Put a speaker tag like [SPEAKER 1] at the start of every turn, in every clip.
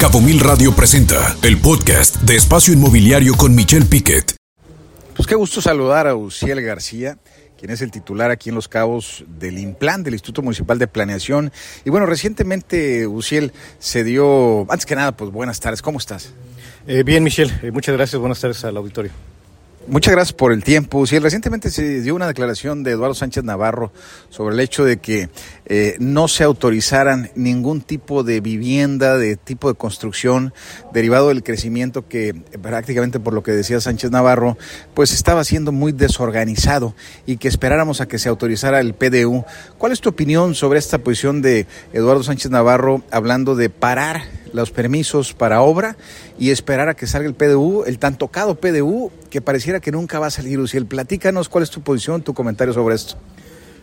[SPEAKER 1] Cabo Mil Radio presenta el podcast de Espacio Inmobiliario con Michelle Piquet.
[SPEAKER 2] Pues qué gusto saludar a Uciel García, quien es el titular aquí en Los Cabos del IMPLAN, del Instituto Municipal de Planeación. Y bueno, recientemente, Uciel, se dio, antes que nada, pues buenas tardes, ¿cómo estás?
[SPEAKER 3] Eh, bien, Michelle, eh, muchas gracias, buenas tardes al auditorio.
[SPEAKER 2] Muchas gracias por el tiempo. Sí, recientemente se dio una declaración de Eduardo Sánchez Navarro sobre el hecho de que eh, no se autorizaran ningún tipo de vivienda, de tipo de construcción derivado del crecimiento que prácticamente por lo que decía Sánchez Navarro, pues estaba siendo muy desorganizado y que esperáramos a que se autorizara el PDU. ¿Cuál es tu opinión sobre esta posición de Eduardo Sánchez Navarro hablando de parar los permisos para obra y esperar a que salga el PDU, el tan tocado PDU que pareciera que nunca va a salir. Uciel, platícanos cuál es tu posición, tu comentario sobre esto.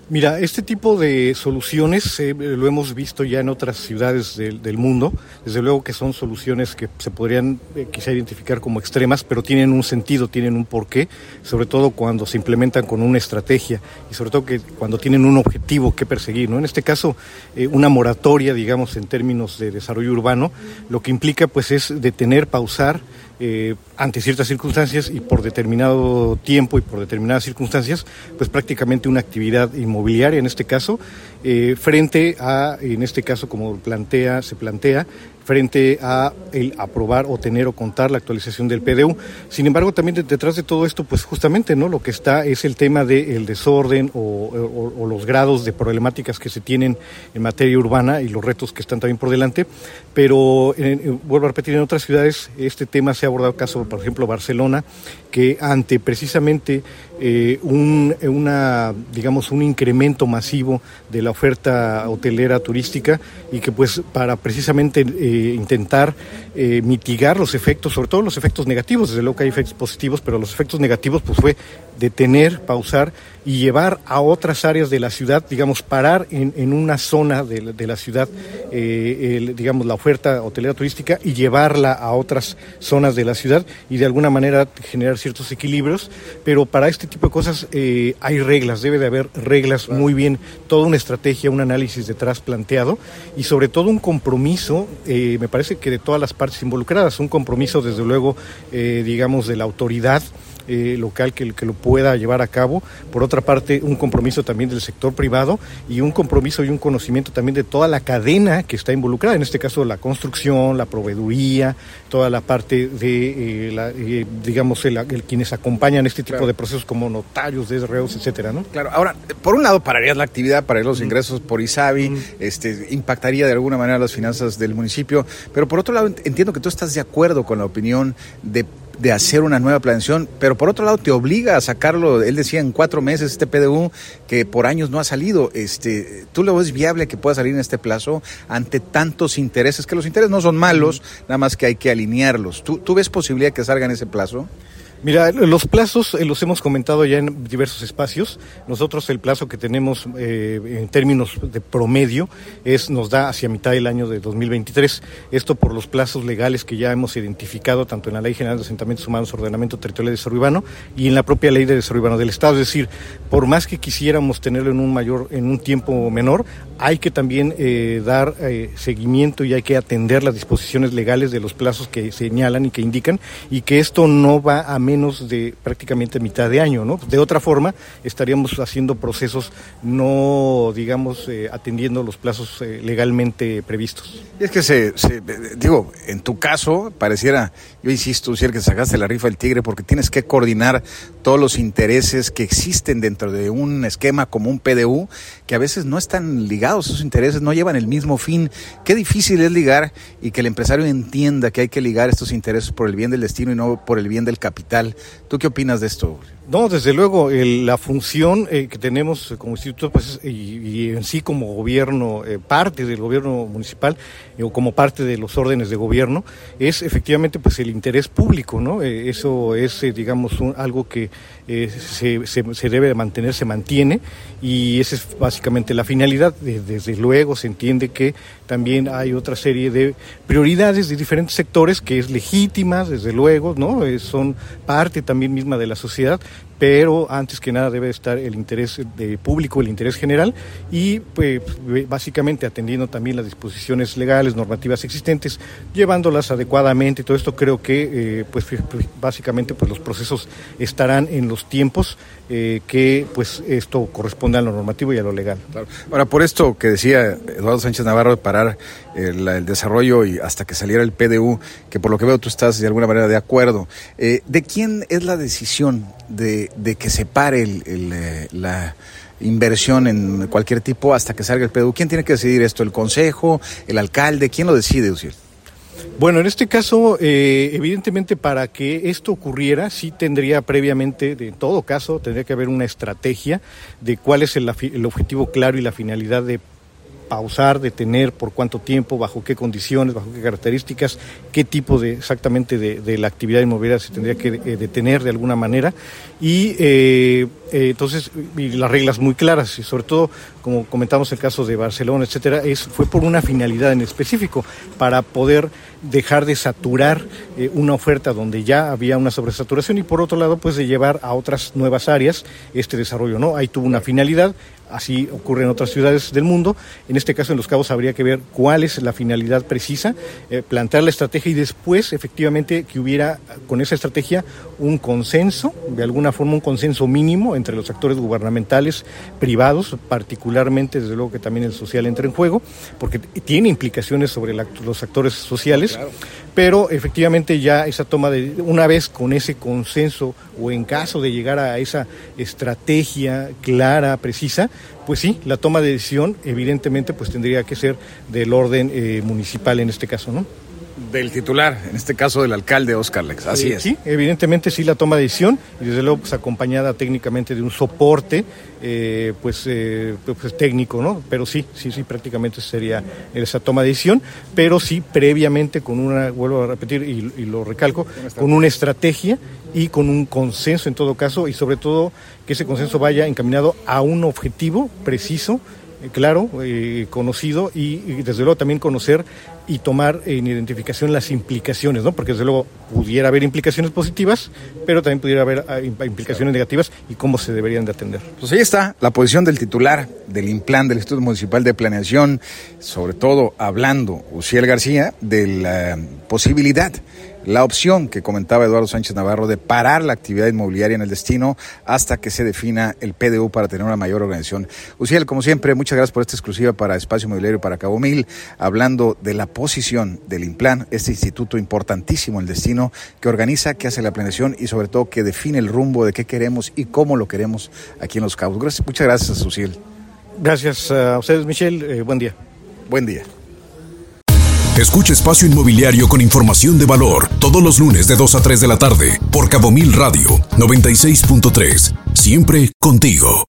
[SPEAKER 3] Mira, este tipo de soluciones eh, lo hemos visto ya en otras ciudades del, mundo. Desde luego que son soluciones que se podrían eh, quizá identificar como extremas, pero tienen un sentido, tienen un porqué, sobre todo cuando se implementan con una estrategia y sobre todo que cuando tienen un objetivo que perseguir. ¿no? En este caso, eh, una moratoria, digamos, en términos de desarrollo urbano, lo que implica pues es detener, pausar, eh, ante ciertas circunstancias y por determinado tiempo y por determinadas circunstancias, pues prácticamente una actividad inmobiliaria en este caso, eh, frente a, en este caso como plantea, se plantea, frente a el aprobar o tener o contar la actualización del PDU. Sin embargo, también detrás de todo esto, pues justamente, ¿no? Lo que está es el tema del desorden o, los grados de problemáticas que se tienen en materia urbana y los retos que están también por delante. Pero, vuelvo a repetir, en otras ciudades este tema se ha abordado, caso, por ejemplo, Barcelona, que ante precisamente eh, un, una, digamos, un incremento masivo de la oferta hotelera turística y que pues para precisamente eh, intentar eh, mitigar los efectos, sobre todo los efectos negativos, desde luego que hay efectos positivos, pero los efectos negativos pues fue detener, pausar y llevar a otras áreas de la ciudad, digamos, parar en, en una zona de, de la ciudad, el, digamos, la oferta hotelera turística y llevarla a otras zonas de la ciudad y de alguna manera generar ciertos equilibrios, pero para este tipo de cosas eh, hay reglas, debe de haber reglas muy bien, toda una estrategia, un análisis detrás planteado y sobre todo un compromiso, eh, me parece que de todas las partes involucradas, un compromiso desde luego, eh, digamos, de la autoridad eh, local que, que, lo pueda llevar a cabo. Por otra parte, un compromiso también del sector privado y un compromiso y un conocimiento también de toda la cadena que está involucrada, en este caso la construcción, la proveeduría, toda la parte de, eh, la, eh, digamos, el, quienes acompañan este tipo de procesos como notarios, desreos, etcétera, ¿no?
[SPEAKER 2] Claro, ahora, por un lado, pararías la actividad, para los ingresos por ISABI, este, impactaría de alguna manera las finanzas del municipio, pero por otro lado, entiendo que tú estás de acuerdo con la opinión de de hacer una nueva planeación, pero por otro lado te obliga a sacarlo, él decía en cuatro meses este PDU que por años no ha salido, este, ¿tú lo ves viable que pueda salir en este plazo ante tantos intereses? Que los intereses no son malos, nada más que hay que alinearlos. ¿Tú, tú ves posibilidad que salga en ese plazo?
[SPEAKER 3] Mira, los plazos eh, los hemos comentado ya en diversos espacios. Nosotros el plazo que tenemos eh, en términos de promedio es nos da hacia mitad del año de 2023. Esto por los plazos legales que ya hemos identificado tanto en la Ley General de Asentamientos Humanos, Ordenamiento Territorial de Desarrollo y en la propia Ley de Desarrollo del Estado. Es decir, por más que quisiéramos tenerlo en un mayor, en un tiempo menor, hay que también eh, dar seguimiento y hay que atender las disposiciones legales de los plazos que señalan y que indican y que esto no va a menos de prácticamente mitad de año, ¿no? De otra forma, estaríamos haciendo procesos no, digamos, eh, atendiendo los plazos eh, legalmente previstos.
[SPEAKER 2] Y es que se, digo, en tu caso, pareciera, yo insisto, si que sacaste la rifa del tigre porque tienes que coordinar todos los intereses que existen dentro de un esquema como un PDU, que a veces no están ligados, esos intereses no llevan el mismo fin. Qué difícil es ligar y que el empresario entienda que hay que ligar estos intereses por el bien del destino y no por el bien del capital ¿Tú qué opinas de esto?
[SPEAKER 3] No, desde luego, la función eh, que tenemos como instituto, pues, y, en sí como gobierno, eh, parte del gobierno municipal, eh, o como parte de los órdenes de gobierno, es efectivamente pues el interés público, ¿no? eso es, digamos, algo que se, se, debe de mantener, se mantiene, y esa es básicamente la finalidad. Desde luego se entiende que también hay otra serie de prioridades de diferentes sectores que es legítimas, desde luego, ¿no? son parte también misma de la sociedad, pero antes que nada debe estar el interés de público, el interés general y pues, básicamente atendiendo también las disposiciones legales, normativas existentes, llevándolas adecuadamente todo esto creo que eh, pues básicamente pues los procesos estarán en los tiempos eh, que pues esto corresponde a lo normativo y a lo legal.
[SPEAKER 2] Ahora, por esto que decía Eduardo Sánchez Navarro de parar el, desarrollo y hasta que saliera el PDU, que por lo que veo tú estás de alguna manera de acuerdo, eh, ¿de quién es la decisión de, que se pare eh, la inversión en cualquier tipo hasta que salga el PDU? ¿Quién tiene que decidir esto? ¿El Consejo? ¿El alcalde? ¿Quién lo decide, Uciel?
[SPEAKER 3] Bueno, en este caso, eh, evidentemente para que esto ocurriera, sí tendría previamente, de todo caso, tendría que haber una estrategia de cuál es el, el objetivo claro y la finalidad de pausar, detener, por cuánto tiempo, bajo qué condiciones, bajo qué características, qué tipo de exactamente de, la actividad inmobiliaria se tendría que eh, detener de alguna manera. Y eh, eh, entonces, y las reglas muy claras, y sobre todo, como comentamos el caso de Barcelona, etcétera, es, fue por una finalidad en específico, para poder dejar de saturar una oferta donde ya había una sobresaturación y por otro lado, pues de llevar a otras nuevas áreas este desarrollo, ¿no? Ahí tuvo una finalidad, Así ocurre en otras ciudades del mundo. En este caso, en Los Cabos, habría que ver cuál es la finalidad precisa, eh, plantear la estrategia y después, efectivamente, que hubiera con esa estrategia un consenso, de alguna forma un consenso mínimo entre los actores gubernamentales, privados, particularmente, desde luego que también el social entra en juego, porque tiene implicaciones sobre los actores sociales, pero efectivamente ya esa toma de, una vez con ese consenso o en caso de llegar a esa estrategia clara, precisa, pues sí, la toma de decisión evidentemente pues tendría que ser del orden eh, municipal en este caso, ¿no?
[SPEAKER 2] Del titular, en este caso del alcalde Oscar Lex. Así es.
[SPEAKER 3] Sí, evidentemente sí la toma de decisión y desde luego pues acompañada técnicamente de un soporte eh, pues, eh, pues, técnico, ¿no? Pero sí, sí, sí, prácticamente sería esa toma de decisión, pero sí previamente con una, vuelvo a repetir y, lo recalco, con una estrategia y con un consenso en todo caso y sobre todo que ese consenso vaya encaminado a un objetivo preciso eh, claro, eh, conocido y, desde luego también conocer y tomar en identificación las implicaciones, ¿no? Porque desde luego pudiera haber implicaciones positivas, pero también pudiera haber ah, implicaciones negativas y cómo se deberían de atender.
[SPEAKER 2] Pues ahí está la posición del titular del IMPLAN del Instituto Municipal de Planeación, sobre todo hablando, Uciel García, de la posibilidad la opción que comentaba Eduardo Sánchez Navarro de parar la actividad inmobiliaria en el destino hasta que se defina el PDU para tener una mayor organización. Uciel, como siempre, muchas gracias por esta exclusiva para Espacio Inmobiliario para Cabo Mil, hablando de la posición del IMPLAN, este instituto importantísimo en el destino que organiza, que hace la planeación y sobre todo que define el rumbo de qué queremos y cómo lo queremos aquí en Los Cabos. Gracias, muchas gracias, Uciel.
[SPEAKER 3] Gracias a ustedes, Michelle. Eh, buen día.
[SPEAKER 2] Buen día.
[SPEAKER 1] Escucha Espacio Inmobiliario con información de valor todos los lunes de 2 a 3 de la tarde por Cabo Mil Radio 96.3. Siempre contigo.